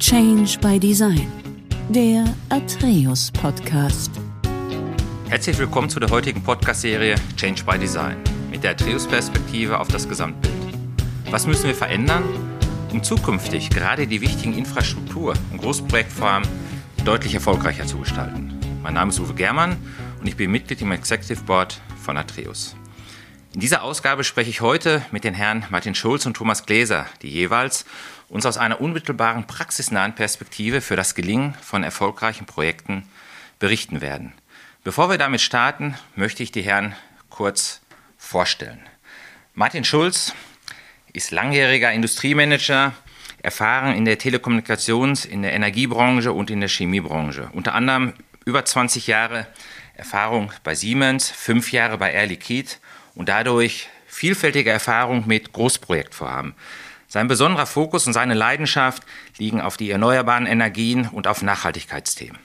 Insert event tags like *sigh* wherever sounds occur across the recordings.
Change by Design, der Atreus Podcast. Herzlich willkommen zu der heutigen Podcast-Serie Change by Design mit der Atreus-Perspektive auf das Gesamtbild. Was müssen wir verändern, um zukünftig gerade die wichtigen Infrastruktur- und Großprojektformen deutlich erfolgreicher zu gestalten? Mein Name ist Uwe Germann und ich bin Mitglied im Executive Board von Atreus. In dieser Ausgabe spreche ich heute mit den Herren Martin Schulz und Thomas Gläser, die jeweils uns aus einer unmittelbaren praxisnahen Perspektive für das Gelingen von erfolgreichen Projekten berichten werden. Bevor wir damit starten, möchte ich die Herren kurz vorstellen. Martin Schulz ist langjähriger Industriemanager, erfahren in der Telekommunikations-, in der Energiebranche und in der Chemiebranche. Unter anderem über 20 Jahre Erfahrung bei Siemens, fünf Jahre bei Air Liquide und dadurch vielfältige Erfahrung mit Großprojektvorhaben. Sein besonderer Fokus und seine Leidenschaft liegen auf die erneuerbaren Energien und auf Nachhaltigkeitsthemen.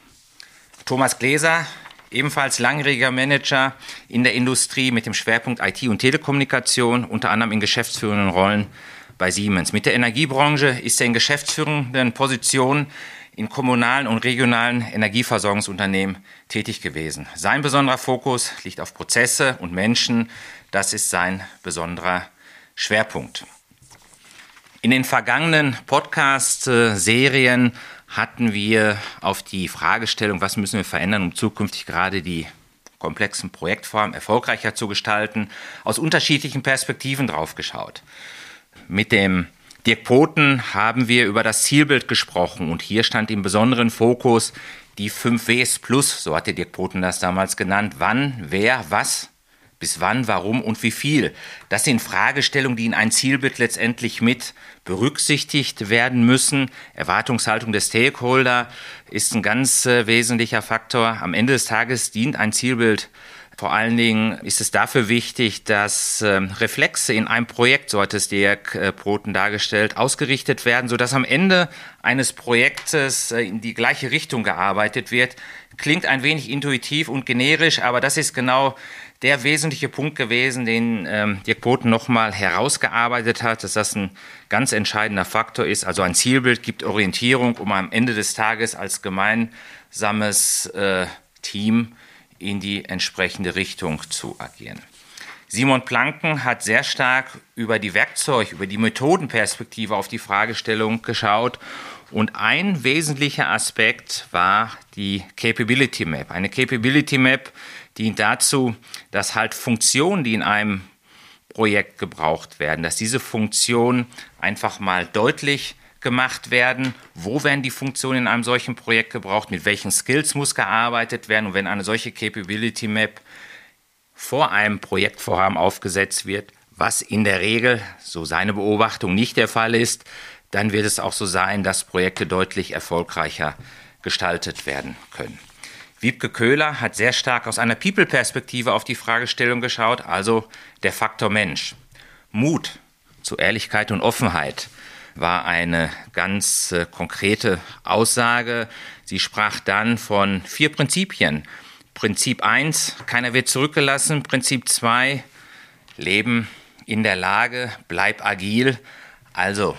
Thomas Gläser, ebenfalls langjähriger Manager in der Industrie mit dem Schwerpunkt IT und Telekommunikation, unter anderem in geschäftsführenden Rollen bei Siemens. Mit der Energiebranche ist er in geschäftsführenden Positionen in kommunalen und regionalen Energieversorgungsunternehmen tätig gewesen. Sein besonderer Fokus liegt auf Prozesse und Menschen. Das ist sein besonderer Schwerpunkt. In den vergangenen Podcast-Serien hatten wir auf die Fragestellung, was müssen wir verändern, um zukünftig gerade die komplexen Projektformen erfolgreicher zu gestalten, aus unterschiedlichen Perspektiven drauf geschaut. Mit dem Dirk Poten haben wir über das Zielbild gesprochen und hier stand im besonderen Fokus die 5 Ws plus, so hatte Dirk Poten das damals genannt, wann, wer, was bis wann, warum und wie viel. Das sind Fragestellungen, die in ein Zielbild letztendlich mit berücksichtigt werden müssen. Erwartungshaltung der Stakeholder ist ein ganz äh, wesentlicher Faktor. Am Ende des Tages dient ein Zielbild vor allen Dingen ist es dafür wichtig, dass äh, Reflexe in einem Projekt, so hat es Dirk äh, Broten dargestellt, ausgerichtet werden, sodass am Ende eines Projektes äh, in die gleiche Richtung gearbeitet wird. Klingt ein wenig intuitiv und generisch, aber das ist genau der wesentliche Punkt gewesen, den ähm, Dirk Boten nochmal herausgearbeitet hat, dass das ein ganz entscheidender Faktor ist. Also ein Zielbild gibt Orientierung, um am Ende des Tages als gemeinsames äh, Team in die entsprechende Richtung zu agieren. Simon Planken hat sehr stark über die Werkzeug, über die Methodenperspektive auf die Fragestellung geschaut. Und ein wesentlicher Aspekt war die Capability Map. Eine Capability Map dient dazu, dass halt Funktionen, die in einem Projekt gebraucht werden, dass diese Funktionen einfach mal deutlich gemacht werden, wo werden die Funktionen in einem solchen Projekt gebraucht, mit welchen Skills muss gearbeitet werden? Und wenn eine solche Capability Map vor einem Projektvorhaben aufgesetzt wird, was in der Regel, so seine Beobachtung, nicht der Fall ist, dann wird es auch so sein, dass Projekte deutlich erfolgreicher gestaltet werden können. Wiebke Köhler hat sehr stark aus einer People-Perspektive auf die Fragestellung geschaut, also der Faktor Mensch. Mut zu Ehrlichkeit und Offenheit war eine ganz äh, konkrete Aussage. Sie sprach dann von vier Prinzipien. Prinzip 1, keiner wird zurückgelassen. Prinzip 2, Leben in der Lage, bleib agil. Also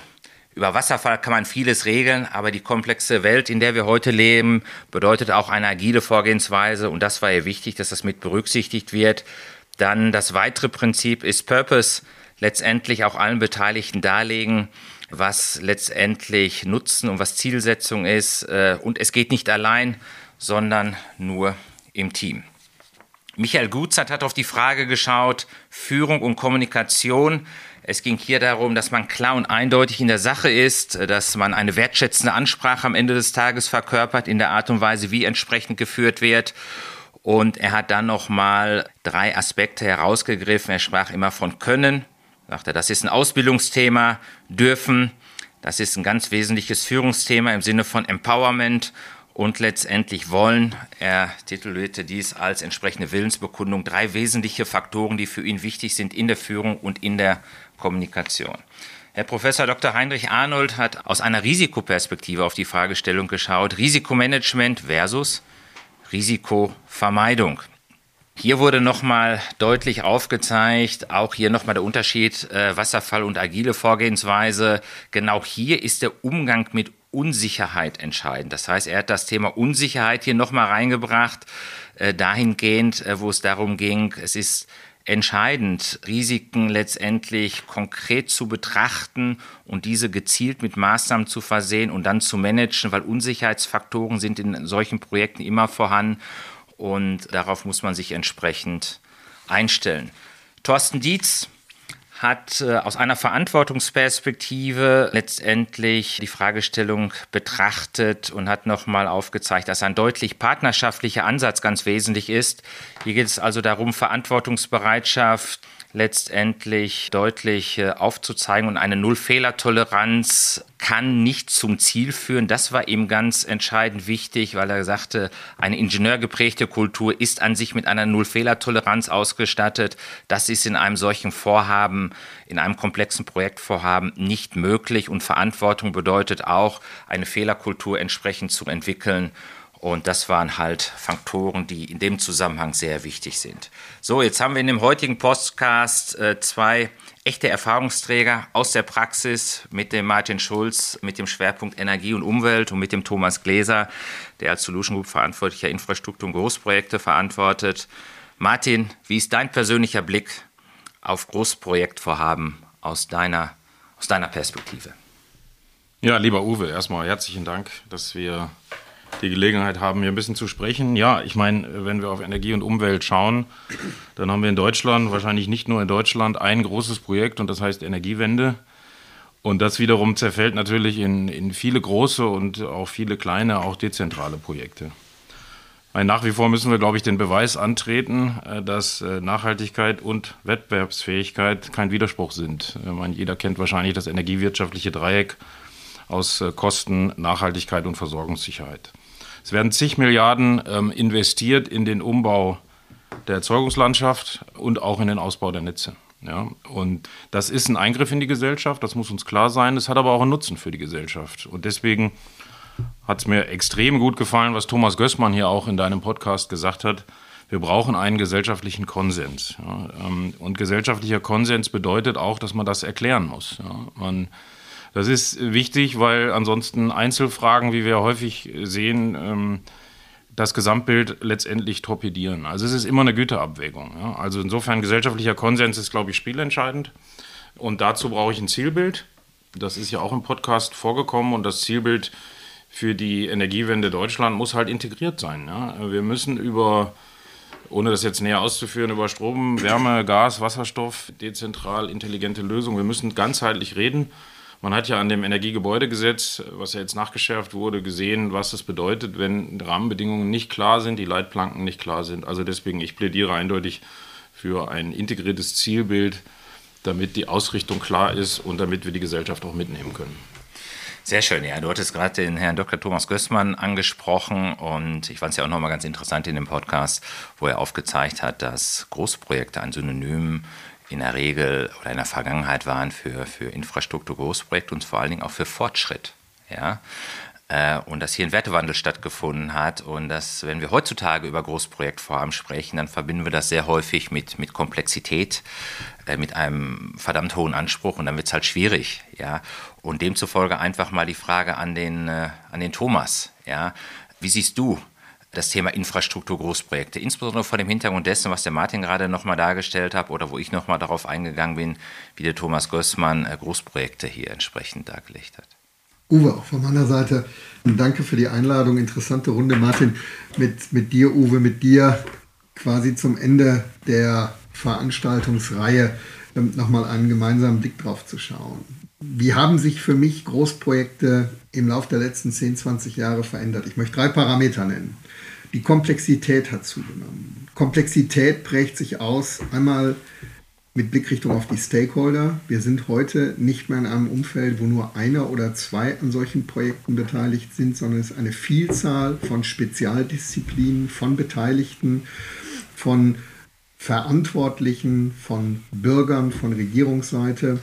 über Wasserfall kann man vieles regeln, aber die komplexe Welt, in der wir heute leben, bedeutet auch eine agile Vorgehensweise und das war ja wichtig, dass das mit berücksichtigt wird. Dann das weitere Prinzip ist Purpose, letztendlich auch allen Beteiligten darlegen, was letztendlich Nutzen und was Zielsetzung ist. Äh, und es geht nicht allein, sondern nur im Team. Michael Gutzert hat auf die Frage geschaut, Führung und Kommunikation. Es ging hier darum, dass man klar und eindeutig in der Sache ist, dass man eine wertschätzende Ansprache am Ende des Tages verkörpert in der Art und Weise, wie entsprechend geführt wird. Und er hat dann nochmal drei Aspekte herausgegriffen. Er sprach immer von Können, sagte, das ist ein Ausbildungsthema, dürfen, das ist ein ganz wesentliches Führungsthema im Sinne von Empowerment und letztendlich wollen. Er titulierte dies als entsprechende Willensbekundung. Drei wesentliche Faktoren, die für ihn wichtig sind in der Führung und in der Kommunikation. Herr Professor Dr. Heinrich Arnold hat aus einer Risikoperspektive auf die Fragestellung geschaut. Risikomanagement versus Risikovermeidung. Hier wurde nochmal deutlich aufgezeigt, auch hier nochmal der Unterschied äh, Wasserfall und agile Vorgehensweise. Genau hier ist der Umgang mit Unsicherheit entscheidend. Das heißt, er hat das Thema Unsicherheit hier nochmal reingebracht, äh, dahingehend, äh, wo es darum ging, es ist entscheidend, Risiken letztendlich konkret zu betrachten und diese gezielt mit Maßnahmen zu versehen und dann zu managen, weil Unsicherheitsfaktoren sind in solchen Projekten immer vorhanden und darauf muss man sich entsprechend einstellen. Thorsten Dietz hat äh, aus einer Verantwortungsperspektive letztendlich die Fragestellung betrachtet und hat nochmal aufgezeigt, dass ein deutlich partnerschaftlicher Ansatz ganz wesentlich ist. Hier geht es also darum, Verantwortungsbereitschaft letztendlich deutlich äh, aufzuzeigen und eine Null-Fehler-Toleranz kann nicht zum Ziel führen. Das war ihm ganz entscheidend wichtig, weil er sagte, eine ingenieurgeprägte Kultur ist an sich mit einer Null-Fehler-Toleranz ausgestattet. Das ist in einem solchen Vorhaben, in einem komplexen Projektvorhaben nicht möglich und Verantwortung bedeutet auch, eine Fehlerkultur entsprechend zu entwickeln und das waren halt Faktoren, die in dem Zusammenhang sehr wichtig sind. So, jetzt haben wir in dem heutigen Podcast äh, zwei echte Erfahrungsträger aus der Praxis mit dem Martin Schulz, mit dem Schwerpunkt Energie und Umwelt und mit dem Thomas Gläser, der als Solution Group verantwortlicher Infrastruktur und Großprojekte verantwortet. Martin, wie ist dein persönlicher Blick auf Großprojektvorhaben aus deiner, aus deiner Perspektive? Ja, lieber Uwe, erstmal herzlichen Dank, dass wir die Gelegenheit haben, hier ein bisschen zu sprechen. Ja, ich meine, wenn wir auf Energie und Umwelt schauen, dann haben wir in Deutschland, wahrscheinlich nicht nur in Deutschland, ein großes Projekt und das heißt Energiewende. Und das wiederum zerfällt natürlich in, in viele große und auch viele kleine, auch dezentrale Projekte. Meine, nach wie vor müssen wir, glaube ich, den Beweis antreten, äh, dass äh, Nachhaltigkeit und Wettbewerbsfähigkeit kein Widerspruch sind. Ich meine, jeder kennt wahrscheinlich das energiewirtschaftliche Dreieck aus äh, Kosten, Nachhaltigkeit und Versorgungssicherheit. Es werden zig Milliarden ähm, investiert in den Umbau der Erzeugungslandschaft und auch in den Ausbau der Netze. Ja, und das ist ein Eingriff in die Gesellschaft, das muss uns klar sein. Es hat aber auch einen Nutzen für die Gesellschaft. Und deswegen hat es mir extrem gut gefallen, was Thomas Gößmann hier auch in deinem Podcast gesagt hat. Wir brauchen einen gesellschaftlichen Konsens. Ja, ähm, und gesellschaftlicher Konsens bedeutet auch, dass man das erklären muss. Ja, man das ist wichtig, weil ansonsten Einzelfragen, wie wir häufig sehen, ähm, das Gesamtbild letztendlich torpedieren. Also es ist immer eine Güterabwägung. Also insofern gesellschaftlicher Konsens ist, glaube ich, spielentscheidend. Und dazu brauche ich ein Zielbild. Das ist ja auch im Podcast vorgekommen und das Zielbild für die Energiewende Deutschland muss halt integriert sein. Wir müssen über ohne das jetzt näher auszuführen, über Strom, Wärme, Gas, Wasserstoff, dezentral intelligente Lösungen. Wir müssen ganzheitlich reden. Man hat ja an dem Energiegebäudegesetz, was ja jetzt nachgeschärft wurde, gesehen, was das bedeutet, wenn Rahmenbedingungen nicht klar sind, die Leitplanken nicht klar sind. Also deswegen, ich plädiere eindeutig für ein integriertes Zielbild, damit die Ausrichtung klar ist und damit wir die Gesellschaft auch mitnehmen können. Sehr schön, ja. Du hattest gerade den Herrn Dr. Thomas Gößmann angesprochen und ich fand es ja auch nochmal ganz interessant in dem Podcast, wo er aufgezeigt hat, dass Großprojekte ein Synonym in der Regel oder in der Vergangenheit waren für, für Infrastruktur, Großprojekte und vor allen Dingen auch für Fortschritt. Ja? Äh, und dass hier ein Wertewandel stattgefunden hat und dass, wenn wir heutzutage über Großprojektvorhaben sprechen, dann verbinden wir das sehr häufig mit, mit Komplexität, äh, mit einem verdammt hohen Anspruch und dann wird es halt schwierig. Ja? Und demzufolge einfach mal die Frage an den, äh, an den Thomas. Ja? Wie siehst du das Thema Infrastruktur, Großprojekte, insbesondere vor dem Hintergrund dessen, was der Martin gerade nochmal dargestellt hat oder wo ich nochmal darauf eingegangen bin, wie der Thomas Gößmann äh, Großprojekte hier entsprechend dargelegt hat. Uwe, auch von meiner Seite danke für die Einladung. Interessante Runde, Martin, mit, mit dir, Uwe, mit dir quasi zum Ende der Veranstaltungsreihe ähm, nochmal einen gemeinsamen Blick drauf zu schauen. Wie haben sich für mich Großprojekte im Laufe der letzten 10, 20 Jahre verändert? Ich möchte drei Parameter nennen. Die Komplexität hat zugenommen. Komplexität prägt sich aus einmal mit Blickrichtung auf die Stakeholder. Wir sind heute nicht mehr in einem Umfeld, wo nur einer oder zwei an solchen Projekten beteiligt sind, sondern es ist eine Vielzahl von Spezialdisziplinen, von Beteiligten, von Verantwortlichen, von Bürgern, von Regierungsseite.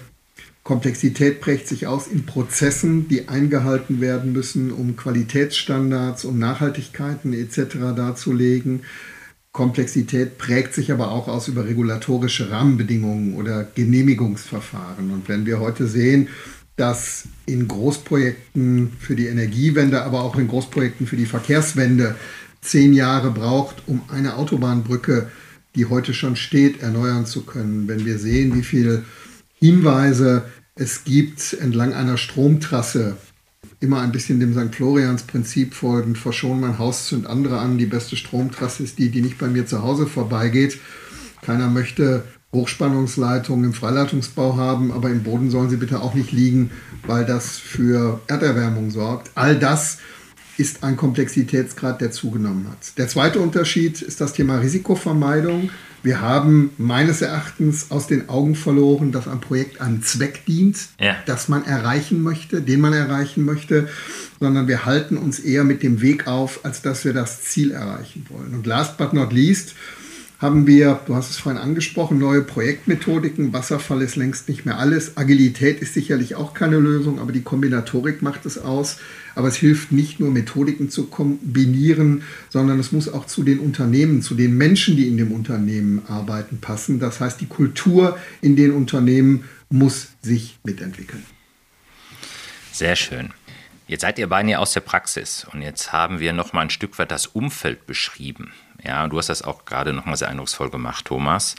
Komplexität prägt sich aus in Prozessen, die eingehalten werden müssen, um Qualitätsstandards, um Nachhaltigkeiten etc. darzulegen. Komplexität prägt sich aber auch aus über regulatorische Rahmenbedingungen oder Genehmigungsverfahren. Und wenn wir heute sehen, dass in Großprojekten für die Energiewende, aber auch in Großprojekten für die Verkehrswende zehn Jahre braucht, um eine Autobahnbrücke, die heute schon steht, erneuern zu können. Wenn wir sehen, wie viele Hinweise es gibt entlang einer Stromtrasse, immer ein bisschen dem St. Florians Prinzip folgend, verschon mein Haus, zünd andere an. Die beste Stromtrasse ist die, die nicht bei mir zu Hause vorbeigeht. Keiner möchte Hochspannungsleitungen im Freileitungsbau haben, aber im Boden sollen sie bitte auch nicht liegen, weil das für Erderwärmung sorgt. All das ist ein Komplexitätsgrad, der zugenommen hat. Der zweite Unterschied ist das Thema Risikovermeidung. Wir haben meines Erachtens aus den Augen verloren, dass ein Projekt einem Zweck dient, ja. das man erreichen möchte, den man erreichen möchte, sondern wir halten uns eher mit dem Weg auf, als dass wir das Ziel erreichen wollen. Und last but not least, haben wir, du hast es vorhin angesprochen, neue Projektmethodiken. Wasserfall ist längst nicht mehr alles. Agilität ist sicherlich auch keine Lösung, aber die Kombinatorik macht es aus. Aber es hilft nicht nur, Methodiken zu kombinieren, sondern es muss auch zu den Unternehmen, zu den Menschen, die in dem Unternehmen arbeiten, passen. Das heißt, die Kultur in den Unternehmen muss sich mitentwickeln. Sehr schön. Jetzt seid ihr beide aus der Praxis und jetzt haben wir noch mal ein Stück weit das Umfeld beschrieben. Ja, du hast das auch gerade nochmal sehr eindrucksvoll gemacht, Thomas.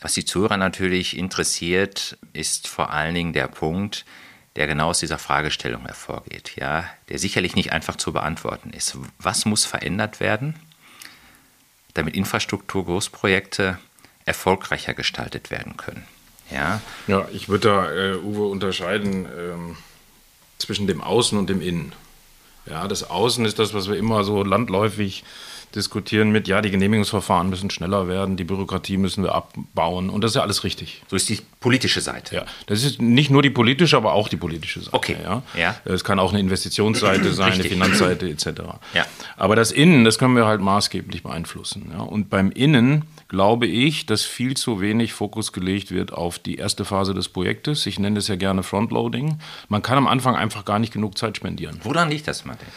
Was die Zuhörer natürlich interessiert, ist vor allen Dingen der Punkt, der genau aus dieser Fragestellung hervorgeht, ja, der sicherlich nicht einfach zu beantworten ist. Was muss verändert werden, damit Infrastruktur, Großprojekte erfolgreicher gestaltet werden können? Ja, ja ich würde da, äh, Uwe, unterscheiden ähm, zwischen dem Außen und dem Innen. Ja, das Außen ist das, was wir immer so landläufig diskutieren mit, ja, die Genehmigungsverfahren müssen schneller werden, die Bürokratie müssen wir abbauen und das ist ja alles richtig. So ist die politische Seite. Ja, das ist nicht nur die politische, aber auch die politische Seite. Okay. Ja. ja. Es kann auch eine Investitionsseite sein, eine Finanzseite etc. Ja. Aber das Innen, das können wir halt maßgeblich beeinflussen. Ja. Und beim Innen glaube ich, dass viel zu wenig Fokus gelegt wird auf die erste Phase des Projektes. Ich nenne es ja gerne Frontloading. Man kann am Anfang einfach gar nicht genug Zeit spendieren. Woran liegt das, Martin?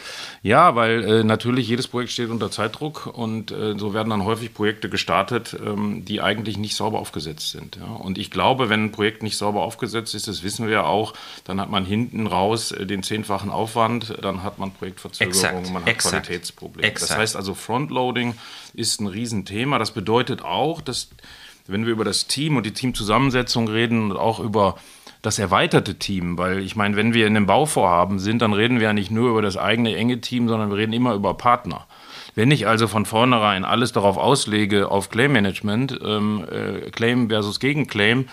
Ja, weil äh, natürlich jedes Projekt steht unter Zeitdruck und äh, so werden dann häufig Projekte gestartet, ähm, die eigentlich nicht sauber aufgesetzt sind. Ja. Und ich glaube, wenn ein Projekt nicht sauber aufgesetzt ist, das wissen wir ja auch, dann hat man hinten raus äh, den zehnfachen Aufwand, dann hat man Projektverzögerungen, man hat Exakt. Qualitätsprobleme. Exakt. Das heißt also Frontloading ist ein Riesenthema. Das bedeutet auch, dass wenn wir über das Team und die Teamzusammensetzung reden und auch über das erweiterte Team, weil ich meine, wenn wir in einem Bauvorhaben sind, dann reden wir ja nicht nur über das eigene enge Team, sondern wir reden immer über Partner. Wenn ich also von vornherein alles darauf auslege, auf Claim Management, ähm, äh, Claim versus Gegenclaim,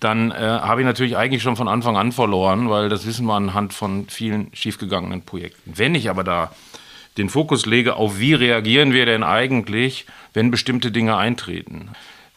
dann äh, habe ich natürlich eigentlich schon von Anfang an verloren, weil das wissen wir anhand von vielen schiefgegangenen Projekten. Wenn ich aber da den Fokus lege auf, wie reagieren wir denn eigentlich, wenn bestimmte Dinge eintreten,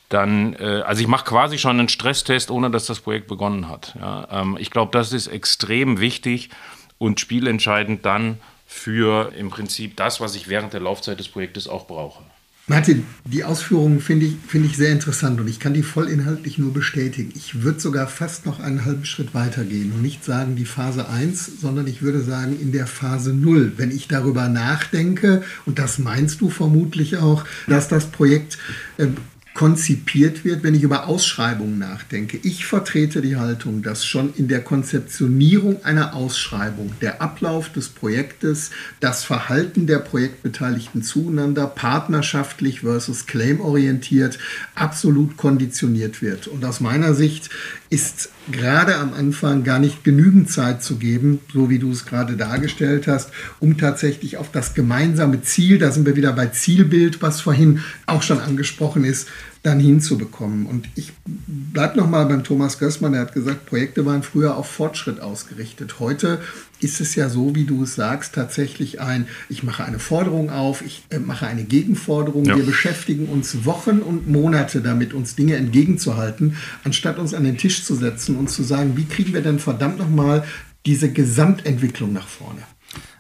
dann, äh, also ich mache quasi schon einen Stresstest, ohne dass das Projekt begonnen hat. Ja, ähm, ich glaube, das ist extrem wichtig und spielentscheidend dann für im Prinzip das, was ich während der Laufzeit des Projektes auch brauche. Martin, die Ausführungen finde ich, find ich sehr interessant und ich kann die vollinhaltlich nur bestätigen. Ich würde sogar fast noch einen halben Schritt weiter gehen und nicht sagen die Phase 1, sondern ich würde sagen in der Phase 0. Wenn ich darüber nachdenke, und das meinst du vermutlich auch, dass das Projekt äh, konzipiert wird, wenn ich über Ausschreibungen nachdenke. Ich vertrete die Haltung, dass schon in der Konzeptionierung einer Ausschreibung der Ablauf des Projektes, das Verhalten der Projektbeteiligten zueinander, partnerschaftlich versus claimorientiert, absolut konditioniert wird. Und aus meiner Sicht ist gerade am Anfang gar nicht genügend Zeit zu geben, so wie du es gerade dargestellt hast, um tatsächlich auf das gemeinsame Ziel, da sind wir wieder bei Zielbild, was vorhin auch schon angesprochen ist, dann hinzubekommen. Und ich bleibe nochmal beim Thomas Gößmann, der hat gesagt, Projekte waren früher auf Fortschritt ausgerichtet. Heute ist es ja so, wie du es sagst, tatsächlich ein, ich mache eine Forderung auf, ich äh, mache eine Gegenforderung. Ja. Wir beschäftigen uns Wochen und Monate damit, uns Dinge entgegenzuhalten, anstatt uns an den Tisch zu setzen und zu sagen, wie kriegen wir denn verdammt nochmal diese Gesamtentwicklung nach vorne.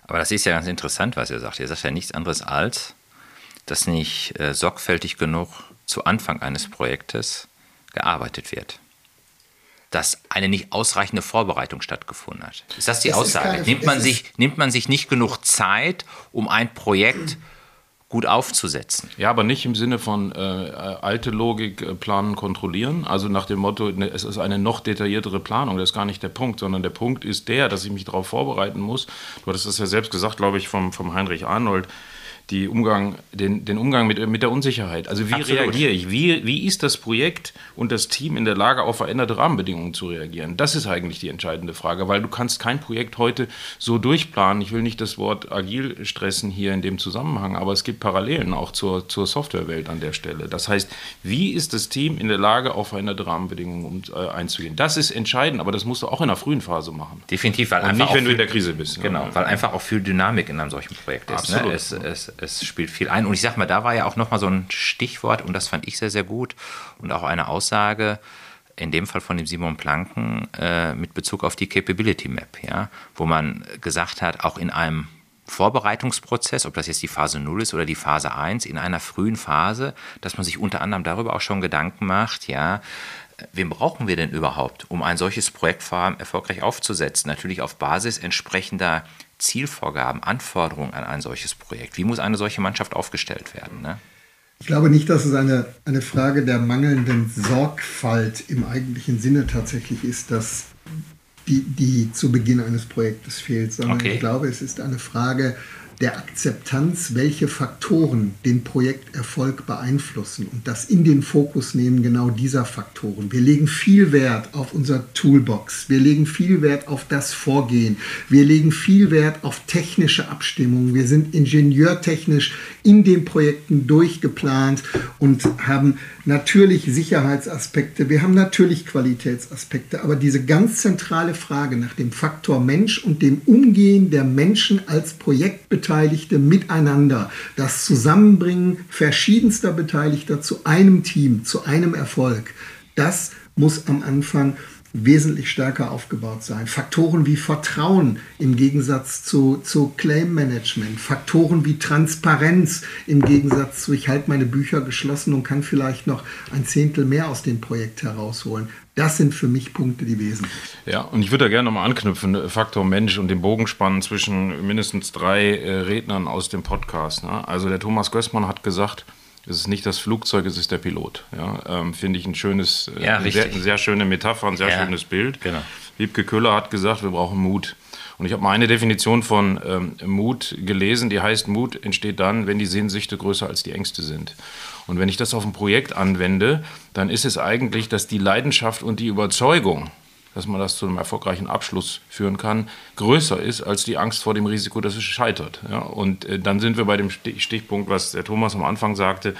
Aber das ist ja ganz interessant, was ihr sagt. Ihr sagt ja nichts anderes als, dass nicht äh, sorgfältig genug zu Anfang eines Projektes gearbeitet wird. Dass eine nicht ausreichende Vorbereitung stattgefunden hat. Ist das die das Aussage? Keine, nimmt, man sich, nimmt man sich nicht genug Zeit, um ein Projekt gut aufzusetzen. Ja, aber nicht im Sinne von äh, alte Logik äh, planen, kontrollieren. Also nach dem Motto, ne, es ist eine noch detailliertere Planung. Das ist gar nicht der Punkt, sondern der Punkt ist der, dass ich mich darauf vorbereiten muss. Du hattest das ja selbst gesagt, glaube ich, vom, vom Heinrich Arnold die Umgang, den, den Umgang mit, mit der Unsicherheit. Also wie Absolut. reagiere ich? Wie, wie ist das Projekt und das Team in der Lage, auf veränderte Rahmenbedingungen zu reagieren? Das ist eigentlich die entscheidende Frage, weil du kannst kein Projekt heute so durchplanen. Ich will nicht das Wort agil stressen hier in dem Zusammenhang, aber es gibt Parallelen auch zur, zur Softwarewelt an der Stelle. Das heißt, wie ist das Team in der Lage, auf veränderte Rahmenbedingungen um, äh, einzugehen? Das ist entscheidend, aber das musst du auch in der frühen Phase machen. Definitiv, weil und einfach nicht, wenn du in der Krise bist. Genau, ja. weil einfach auch viel Dynamik in einem solchen Projekt ist. Ne? Absolut. Ne? Es, es, es spielt viel ein. Und ich sag mal, da war ja auch nochmal so ein Stichwort, und das fand ich sehr, sehr gut, und auch eine Aussage, in dem Fall von dem Simon Planken, äh, mit Bezug auf die Capability Map, ja, wo man gesagt hat, auch in einem Vorbereitungsprozess, ob das jetzt die Phase 0 ist oder die Phase 1, in einer frühen Phase, dass man sich unter anderem darüber auch schon Gedanken macht, ja, wen brauchen wir denn überhaupt, um ein solches Projektvorhaben erfolgreich aufzusetzen? Natürlich auf Basis entsprechender Zielvorgaben, Anforderungen an ein solches Projekt? Wie muss eine solche Mannschaft aufgestellt werden? Ne? Ich glaube nicht, dass es eine, eine Frage der mangelnden Sorgfalt im eigentlichen Sinne tatsächlich ist, dass die, die zu Beginn eines Projektes fehlt, sondern okay. ich glaube, es ist eine Frage der Akzeptanz, welche Faktoren den Projekterfolg beeinflussen und das in den Fokus nehmen genau dieser Faktoren. Wir legen viel Wert auf unser Toolbox, wir legen viel Wert auf das Vorgehen, wir legen viel Wert auf technische Abstimmungen, wir sind ingenieurtechnisch in den Projekten durchgeplant und haben natürlich Sicherheitsaspekte, wir haben natürlich Qualitätsaspekte, aber diese ganz zentrale Frage nach dem Faktor Mensch und dem Umgehen der Menschen als Projektbetreiber Beteiligte miteinander, das Zusammenbringen verschiedenster Beteiligter zu einem Team, zu einem Erfolg, das muss am Anfang wesentlich stärker aufgebaut sein. Faktoren wie Vertrauen im Gegensatz zu, zu Claim Management, Faktoren wie Transparenz im Gegensatz zu, ich halte meine Bücher geschlossen und kann vielleicht noch ein Zehntel mehr aus dem Projekt herausholen. Das sind für mich Punkte, die wesentlich sind. Ja, und ich würde da gerne nochmal anknüpfen, Faktor Mensch und den Bogen spannen zwischen mindestens drei äh, Rednern aus dem Podcast. Ne? Also der Thomas Gößmann hat gesagt, es ist nicht das Flugzeug, es ist der Pilot. Ja, ähm, Finde ich ein schönes, äh, ja, sehr, eine sehr schöne Metapher, ein sehr ja, schönes Bild. Genau. Wiebke Köhler hat gesagt, wir brauchen Mut. Und ich habe mal eine Definition von ähm, Mut gelesen, die heißt, Mut entsteht dann, wenn die Sehnsüchte größer als die Ängste sind. Und wenn ich das auf ein Projekt anwende, dann ist es eigentlich, dass die Leidenschaft und die Überzeugung, dass man das zu einem erfolgreichen Abschluss führen kann, größer ist als die Angst vor dem Risiko, dass es scheitert. Ja, und äh, dann sind wir bei dem Stichpunkt, was der Thomas am Anfang sagte.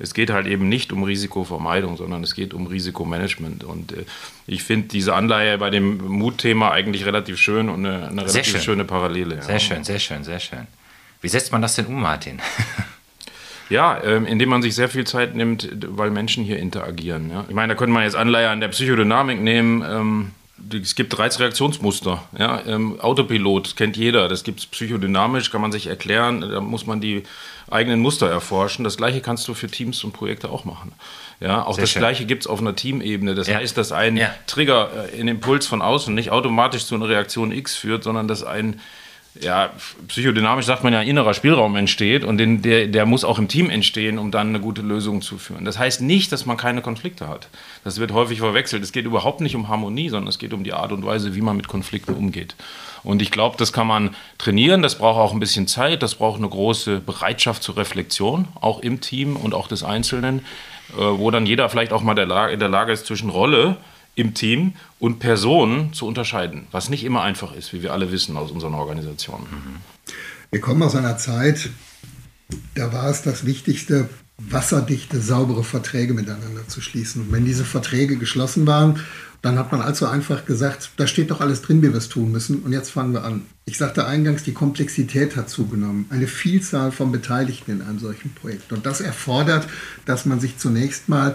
Es geht halt eben nicht um Risikovermeidung, sondern es geht um Risikomanagement. Und äh, ich finde diese Anleihe bei dem Mutthema eigentlich relativ schön und eine, eine relativ schön. schöne Parallele. Sehr ja. schön, sehr schön, sehr schön. Wie setzt man das denn um, Martin? *laughs* Ja, ähm, indem man sich sehr viel Zeit nimmt, weil Menschen hier interagieren. Ja. Ich meine, da könnte man jetzt Anleihe an der Psychodynamik nehmen. Ähm, es gibt Reizreaktionsmuster. Ja? Ähm, Autopilot kennt jeder. Das gibt es psychodynamisch, kann man sich erklären. Da muss man die eigenen Muster erforschen. Das gleiche kannst du für Teams und Projekte auch machen. Ja, auch Sehr das schön. Gleiche gibt es auf einer Teamebene. Das ja. heißt, dass ein ja. Trigger, äh, ein Impuls von außen nicht automatisch zu einer Reaktion X führt, sondern dass ein ja, psychodynamisch sagt man ja, innerer Spielraum entsteht und den, der, der muss auch im Team entstehen, um dann eine gute Lösung zu führen. Das heißt nicht, dass man keine Konflikte hat. Das wird häufig verwechselt. Es geht überhaupt nicht um Harmonie, sondern es geht um die Art und Weise, wie man mit Konflikten umgeht. Und ich glaube, das kann man trainieren, das braucht auch ein bisschen Zeit, das braucht eine große Bereitschaft zur Reflexion, auch im Team und auch des Einzelnen, äh, wo dann jeder vielleicht auch mal in der Lage ist, zwischen Rolle im Team und Personen zu unterscheiden, was nicht immer einfach ist, wie wir alle wissen aus unseren Organisationen. Wir kommen aus einer Zeit, da war es das Wichtigste, wasserdichte, saubere Verträge miteinander zu schließen. Und wenn diese Verträge geschlossen waren, dann hat man allzu einfach gesagt, da steht doch alles drin, wie wir es tun müssen. Und jetzt fangen wir an. Ich sagte eingangs, die Komplexität hat zugenommen. Eine Vielzahl von Beteiligten in einem solchen Projekt. Und das erfordert, dass man sich zunächst mal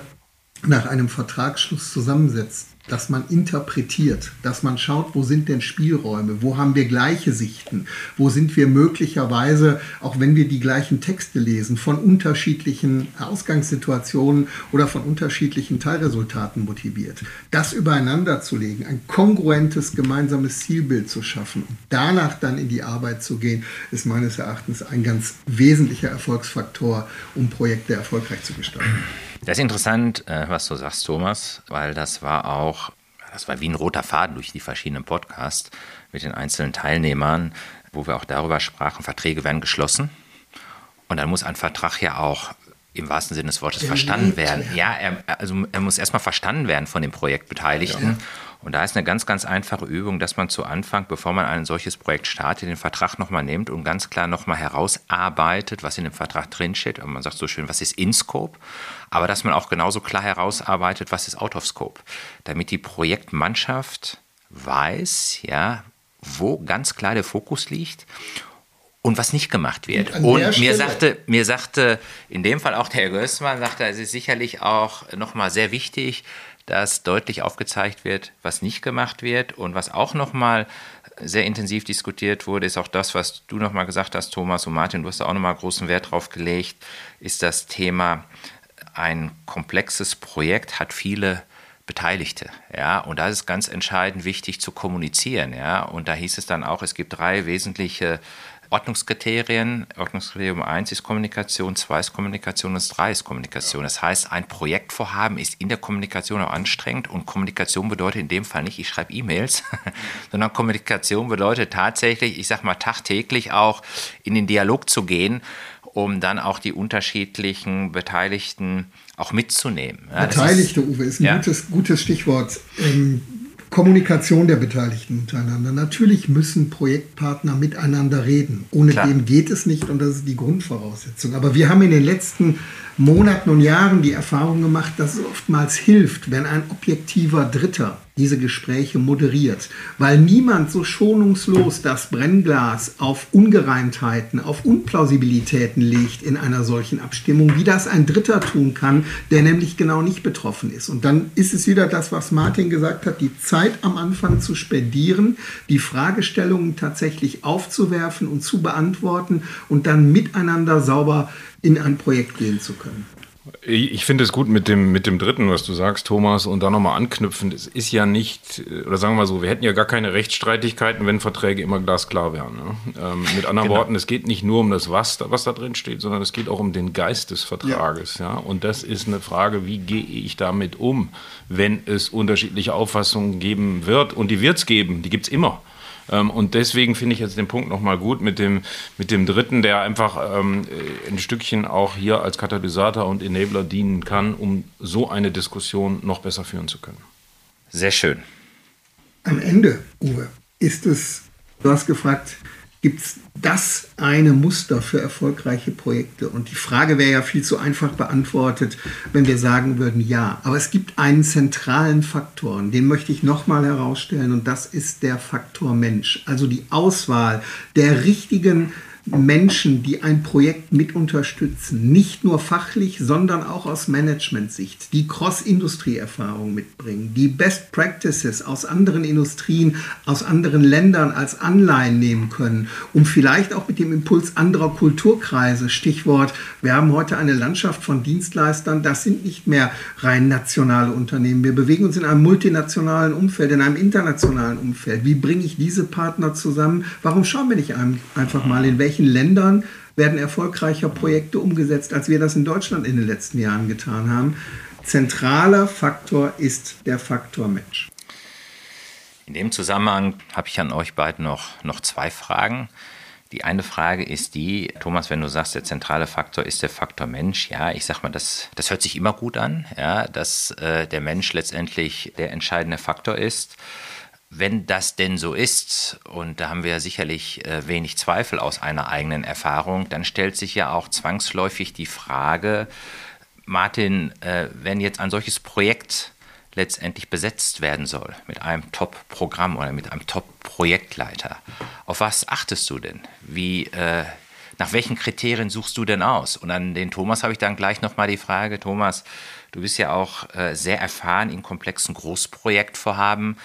nach einem Vertragsschluss zusammensetzt, dass man interpretiert, dass man schaut, wo sind denn Spielräume, wo haben wir gleiche Sichten, wo sind wir möglicherweise, auch wenn wir die gleichen Texte lesen, von unterschiedlichen Ausgangssituationen oder von unterschiedlichen Teilresultaten motiviert. Das übereinander zu legen, ein kongruentes gemeinsames Zielbild zu schaffen und danach dann in die Arbeit zu gehen, ist meines Erachtens ein ganz wesentlicher Erfolgsfaktor, um Projekte erfolgreich zu gestalten. Das ist interessant, äh, was du sagst, Thomas, weil das war auch, das war wie ein roter Faden durch die verschiedenen Podcasts mit den einzelnen Teilnehmern, wo wir auch darüber sprachen, Verträge werden geschlossen. Und dann muss ein Vertrag ja auch im wahrsten Sinne des Wortes verstanden werden. Ja, er, also er muss erstmal verstanden werden von den Projektbeteiligten. Ja. Und da ist eine ganz, ganz einfache Übung, dass man zu Anfang, bevor man ein solches Projekt startet, den Vertrag nochmal nimmt und ganz klar nochmal herausarbeitet, was in dem Vertrag drinsteht. Und man sagt so schön, was ist in Scope? Aber dass man auch genauso klar herausarbeitet, was ist out of Scope? Damit die Projektmannschaft weiß, ja, wo ganz klar der Fokus liegt und was nicht gemacht wird. Und, und mir sagte, mir sagte in dem Fall auch der Herr Gößmann, sagte, es ist sicherlich auch nochmal sehr wichtig, dass deutlich aufgezeigt wird, was nicht gemacht wird. Und was auch nochmal sehr intensiv diskutiert wurde, ist auch das, was du nochmal gesagt hast, Thomas und Martin, du hast da auch nochmal großen Wert drauf gelegt, ist das Thema, ein komplexes Projekt hat viele Beteiligte, ja, und da ist es ganz entscheidend wichtig zu kommunizieren, ja, und da hieß es dann auch, es gibt drei wesentliche Ordnungskriterien. Ordnungskriterium 1 ist Kommunikation, 2 ist Kommunikation und 3 ist Kommunikation. Das heißt, ein Projektvorhaben ist in der Kommunikation auch anstrengend und Kommunikation bedeutet in dem Fall nicht, ich schreibe E-Mails, *laughs* sondern Kommunikation bedeutet tatsächlich, ich sage mal tagtäglich auch in den Dialog zu gehen, um dann auch die unterschiedlichen Beteiligten auch mitzunehmen. Ja, Beteiligte, ist, Uwe, ist ein ja. gutes, gutes Stichwort. Ähm, Kommunikation der Beteiligten untereinander. Natürlich müssen Projektpartner miteinander reden. Ohne Klar. dem geht es nicht und das ist die Grundvoraussetzung. Aber wir haben in den letzten Monaten und Jahren die Erfahrung gemacht, dass es oftmals hilft, wenn ein objektiver Dritter diese Gespräche moderiert, weil niemand so schonungslos das Brennglas auf Ungereimtheiten, auf Unplausibilitäten legt in einer solchen Abstimmung, wie das ein Dritter tun kann, der nämlich genau nicht betroffen ist. Und dann ist es wieder das, was Martin gesagt hat, die Zeit am Anfang zu spendieren, die Fragestellungen tatsächlich aufzuwerfen und zu beantworten und dann miteinander sauber in ein Projekt gehen zu können. Ich finde es gut mit dem, mit dem dritten, was du sagst, Thomas, und da nochmal anknüpfend. Es ist ja nicht, oder sagen wir mal so, wir hätten ja gar keine Rechtsstreitigkeiten, wenn Verträge immer glasklar wären. Ne? Ähm, mit anderen genau. Worten, es geht nicht nur um das Was, was da drin steht, sondern es geht auch um den Geist des Vertrages. Ja. ja? Und das ist eine Frage, wie gehe ich damit um, wenn es unterschiedliche Auffassungen geben wird. Und die wird es geben, die gibt es immer. Ähm, und deswegen finde ich jetzt den Punkt nochmal gut mit dem, mit dem dritten, der einfach ähm, äh, ein Stückchen auch hier als Katalysator und Enabler dienen kann, um so eine Diskussion noch besser führen zu können. Sehr schön. Am Ende, Uwe, ist es, du hast gefragt, Gibt es das eine Muster für erfolgreiche Projekte? Und die Frage wäre ja viel zu einfach beantwortet, wenn wir sagen würden, ja. Aber es gibt einen zentralen Faktor, den möchte ich nochmal herausstellen, und das ist der Faktor Mensch. Also die Auswahl der richtigen Menschen, die ein Projekt mit unterstützen, nicht nur fachlich, sondern auch aus Management-Sicht, die Cross-Industrie-Erfahrung mitbringen, die Best Practices aus anderen Industrien, aus anderen Ländern als Anleihen nehmen können, um vielleicht auch mit dem Impuls anderer Kulturkreise, Stichwort, wir haben heute eine Landschaft von Dienstleistern, das sind nicht mehr rein nationale Unternehmen. Wir bewegen uns in einem multinationalen Umfeld, in einem internationalen Umfeld. Wie bringe ich diese Partner zusammen? Warum schauen wir nicht einfach mal, in welchen welchen Ländern werden erfolgreicher Projekte umgesetzt, als wir das in Deutschland in den letzten Jahren getan haben. Zentraler Faktor ist der Faktor Mensch. In dem Zusammenhang habe ich an euch beiden noch, noch zwei Fragen. Die eine Frage ist die, Thomas, wenn du sagst, der zentrale Faktor ist der Faktor Mensch, ja, ich sag mal, das, das hört sich immer gut an, ja, dass äh, der Mensch letztendlich der entscheidende Faktor ist. Wenn das denn so ist, und da haben wir sicherlich äh, wenig Zweifel aus einer eigenen Erfahrung, dann stellt sich ja auch zwangsläufig die Frage, Martin, äh, wenn jetzt ein solches Projekt letztendlich besetzt werden soll mit einem Top-Programm oder mit einem Top-Projektleiter, auf was achtest du denn? Wie äh, nach welchen Kriterien suchst du denn aus? Und an den Thomas habe ich dann gleich nochmal die Frage, Thomas, du bist ja auch sehr erfahren in komplexen Großprojektvorhaben.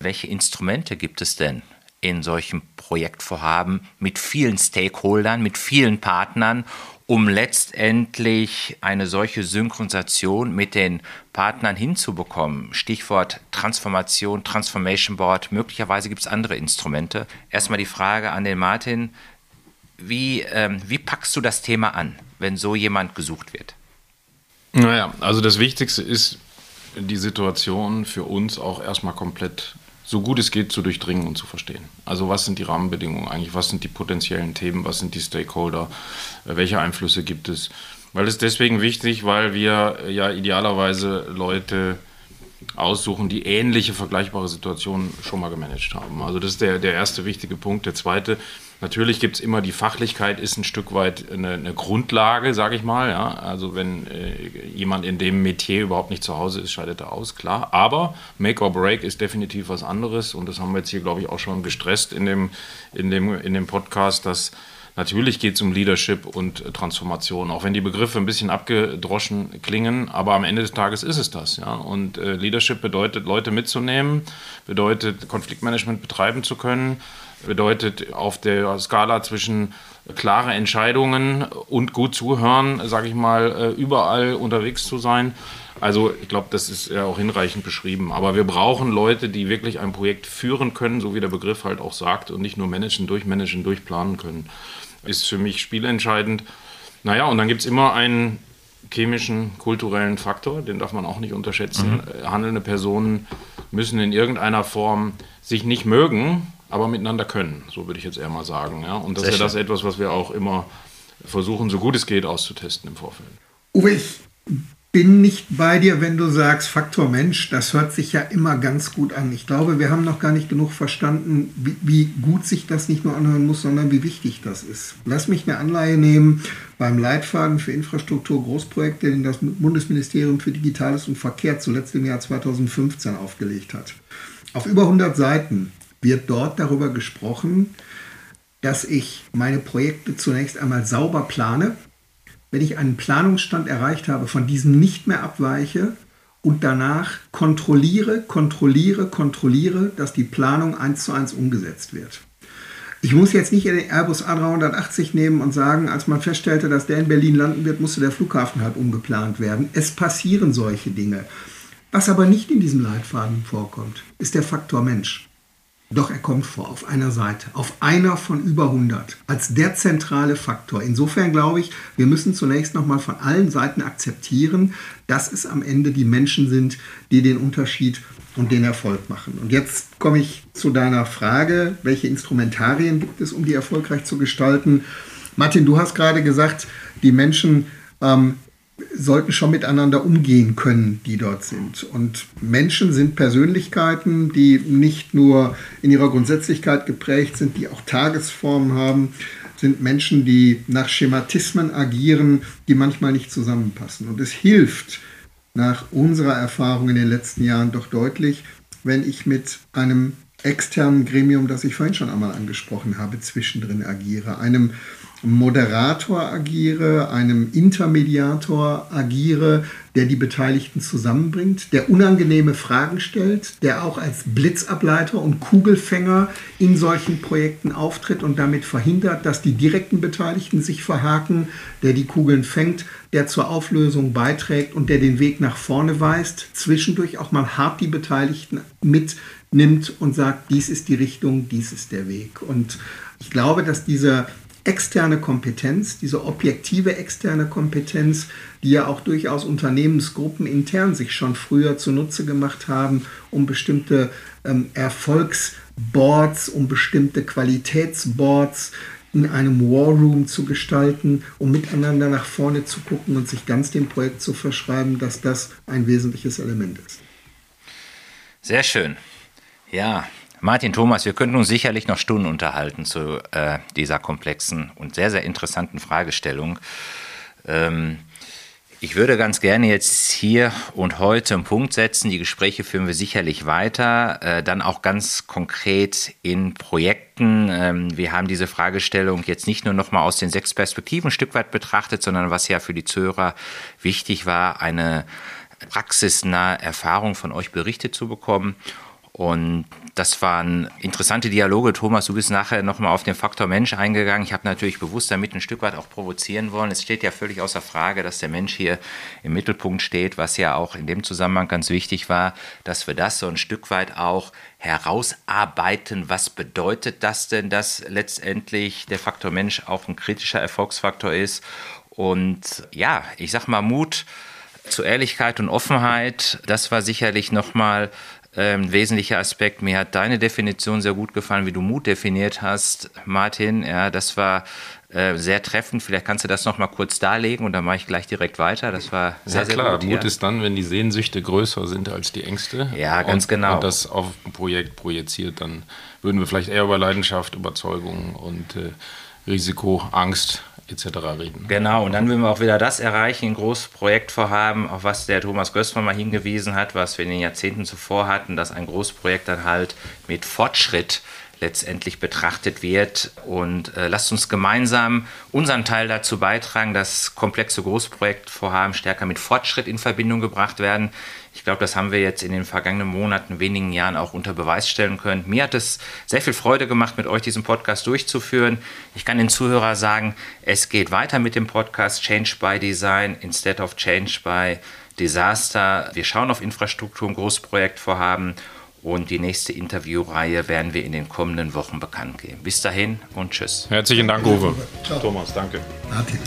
Welche Instrumente gibt es denn in solchen Projektvorhaben mit vielen Stakeholdern, mit vielen Partnern, um letztendlich eine solche Synchronisation mit den Partnern hinzubekommen. Stichwort Transformation, Transformation Board, möglicherweise gibt es andere Instrumente. Erstmal die Frage an den Martin, wie, ähm, wie packst du das Thema an, wenn so jemand gesucht wird? Naja, also das Wichtigste ist, die Situation für uns auch erstmal komplett so gut es geht zu durchdringen und zu verstehen. Also was sind die Rahmenbedingungen eigentlich, was sind die potenziellen Themen, was sind die Stakeholder, äh, welche Einflüsse gibt es. Weil es deswegen wichtig, weil wir ja idealerweise Leute aussuchen, die ähnliche vergleichbare Situationen schon mal gemanagt haben. Also das ist der, der erste wichtige Punkt. Der zweite, Natürlich gibt es immer die Fachlichkeit, ist ein Stück weit eine, eine Grundlage, sage ich mal. Ja? Also wenn äh, jemand in dem Metier überhaupt nicht zu Hause ist, scheidet er aus, klar. Aber Make or Break ist definitiv was anderes und das haben wir jetzt hier, glaube ich, auch schon gestresst in dem, in dem, in dem Podcast, dass Natürlich geht es um Leadership und Transformation, auch wenn die Begriffe ein bisschen abgedroschen klingen, aber am Ende des Tages ist es das. Ja? Und äh, Leadership bedeutet, Leute mitzunehmen, bedeutet, Konfliktmanagement betreiben zu können, bedeutet auf der Skala zwischen klare Entscheidungen und gut zuhören, sage ich mal, äh, überall unterwegs zu sein. Also ich glaube, das ist ja auch hinreichend beschrieben. Aber wir brauchen Leute, die wirklich ein Projekt führen können, so wie der Begriff halt auch sagt, und nicht nur managen, durchmanagen, durchplanen können ist für mich spielentscheidend. Naja, und dann gibt es immer einen chemischen, kulturellen Faktor, den darf man auch nicht unterschätzen. Mhm. Äh, handelnde Personen müssen in irgendeiner Form sich nicht mögen, aber miteinander können, so würde ich jetzt eher mal sagen. Ja? Und das Sehr ist ja das etwas, was wir auch immer versuchen, so gut es geht, auszutesten im Vorfeld. Uwe, ich bin nicht bei dir, wenn du sagst, Faktor Mensch, das hört sich ja immer ganz gut an. Ich glaube, wir haben noch gar nicht genug verstanden, wie, wie, gut sich das nicht nur anhören muss, sondern wie wichtig das ist. Lass mich eine Anleihe nehmen beim Leitfaden für Infrastruktur Großprojekte, den das Bundesministerium für Digitales und Verkehr zuletzt im Jahr 2015 aufgelegt hat. Auf über 100 Seiten wird dort darüber gesprochen, dass ich meine Projekte zunächst einmal sauber plane, wenn ich einen Planungsstand erreicht habe, von diesem nicht mehr abweiche und danach kontrolliere, kontrolliere, kontrolliere, dass die Planung eins zu eins umgesetzt wird. Ich muss jetzt nicht den Airbus A380 nehmen und sagen, als man feststellte, dass der in Berlin landen wird, musste der Flughafen halt umgeplant werden. Es passieren solche Dinge. Was aber nicht in diesem Leitfaden vorkommt, ist der Faktor Mensch. Doch er kommt vor auf einer Seite, auf einer von über 100, als der zentrale Faktor. Insofern glaube ich, wir müssen zunächst nochmal von allen Seiten akzeptieren, dass es am Ende die Menschen sind, die den Unterschied und den Erfolg machen. Und jetzt komme ich zu deiner Frage, welche Instrumentarien gibt es, um die erfolgreich zu gestalten? Martin, du hast gerade gesagt, die Menschen ähm, sollten schon miteinander umgehen können, die dort sind. Und Menschen sind Persönlichkeiten, die nicht nur in ihrer Grundsätzlichkeit geprägt sind, die auch Tagesformen haben, sind Menschen, die nach Schematismen agieren, die manchmal nicht zusammenpassen. Und es hilft nach unserer Erfahrung in den letzten Jahren doch deutlich, wenn ich mit einem externen Gremium, das ich vorhin schon einmal angesprochen habe, zwischendrin agiere, einem Moderator agiere, einem Intermediator agiere, der die Beteiligten zusammenbringt, der unangenehme Fragen stellt, der auch als Blitzableiter und Kugelfänger in solchen Projekten auftritt und damit verhindert, dass die direkten Beteiligten sich verhaken, der die Kugeln fängt, der zur Auflösung beiträgt und der den Weg nach vorne weist, zwischendurch auch mal hart die Beteiligten mitnimmt und sagt, dies ist die Richtung, dies ist der Weg. Und ich glaube, dass dieser externe Kompetenz, diese objektive externe Kompetenz, die ja auch durchaus Unternehmensgruppen intern sich schon früher zunutze gemacht haben, um bestimmte ähm, Erfolgsboards, um bestimmte Qualitätsboards in einem War Room zu gestalten, um miteinander nach vorne zu gucken und sich ganz dem Projekt zu verschreiben, dass das ein wesentliches Element ist. Sehr schön. Ja, Martin Thomas, wir könnten uns sicherlich noch Stunden unterhalten zu äh, dieser komplexen und sehr, sehr interessanten Fragestellung. Ähm, Ich würde ganz gerne jetzt hier und heute einen Punkt setzen. Die Gespräche führen wir sicherlich weiter, äh, dann auch ganz konkret in Projekten. Ähm, wir haben diese Fragestellung jetzt nicht nur noch mal aus den sechs Perspektiven ein Stück weit betrachtet, sondern was ja für die Zuhörer wichtig war, eine praxisnahe Erfahrung von euch berichtet zu bekommen. Und das waren interessante Dialoge. Thomas, du bist nachher nochmal auf den Faktor Mensch eingegangen. Ich habe natürlich bewusst damit ein Stück weit auch provozieren wollen. Es steht ja völlig außer Frage, dass der Mensch hier im Mittelpunkt steht, was ja auch in dem Zusammenhang ganz wichtig war, dass wir das so ein Stück weit auch herausarbeiten. Was bedeutet das denn, dass letztendlich der Faktor Mensch auch ein kritischer Erfolgsfaktor ist? Und ja, ich sag mal Mut zu Ehrlichkeit und Offenheit, das war sicherlich nochmal ähm, wesentlicher Aspekt. Mir hat deine Definition sehr gut gefallen, wie du Mut definiert hast, Martin. Ja, das war äh, sehr treffend. Vielleicht kannst du das noch mal kurz darlegen und dann mache ich gleich direkt weiter. Das war sehr, ja, sehr klar. Gut, Mut ja. ist dann, wenn die Sehnsüchte größer sind als die Ängste. Ja, ganz und, genau. Und das auf ein Projekt projiziert, dann würden wir vielleicht eher über Leidenschaft, Überzeugung und äh, Risiko, Angst etc. reden. Genau, und dann würden wir auch wieder das erreichen, ein großes Projektvorhaben, auf was der Thomas Gößmann mal hingewiesen hat, was wir in den Jahrzehnten zuvor hatten, dass ein Großprojekt dann halt mit Fortschritt letztendlich betrachtet wird. Und äh, lasst uns gemeinsam unseren Teil dazu beitragen, dass komplexe Großprojektvorhaben stärker mit Fortschritt in Verbindung gebracht werden. Ich glaube, das haben wir jetzt in den vergangenen Monaten, wenigen Jahren auch unter Beweis stellen können. Mir hat es sehr viel Freude gemacht, mit euch diesen Podcast durchzuführen. Ich kann den Zuhörern sagen, es geht weiter mit dem Podcast Change by Design instead of Change by Disaster. Wir schauen auf Infrastruktur und Großprojektvorhaben und die nächste Interviewreihe werden wir in den kommenden Wochen bekannt geben. Bis dahin und tschüss. Herzlichen Dank, Uwe. Ciao. Thomas, danke. Martin.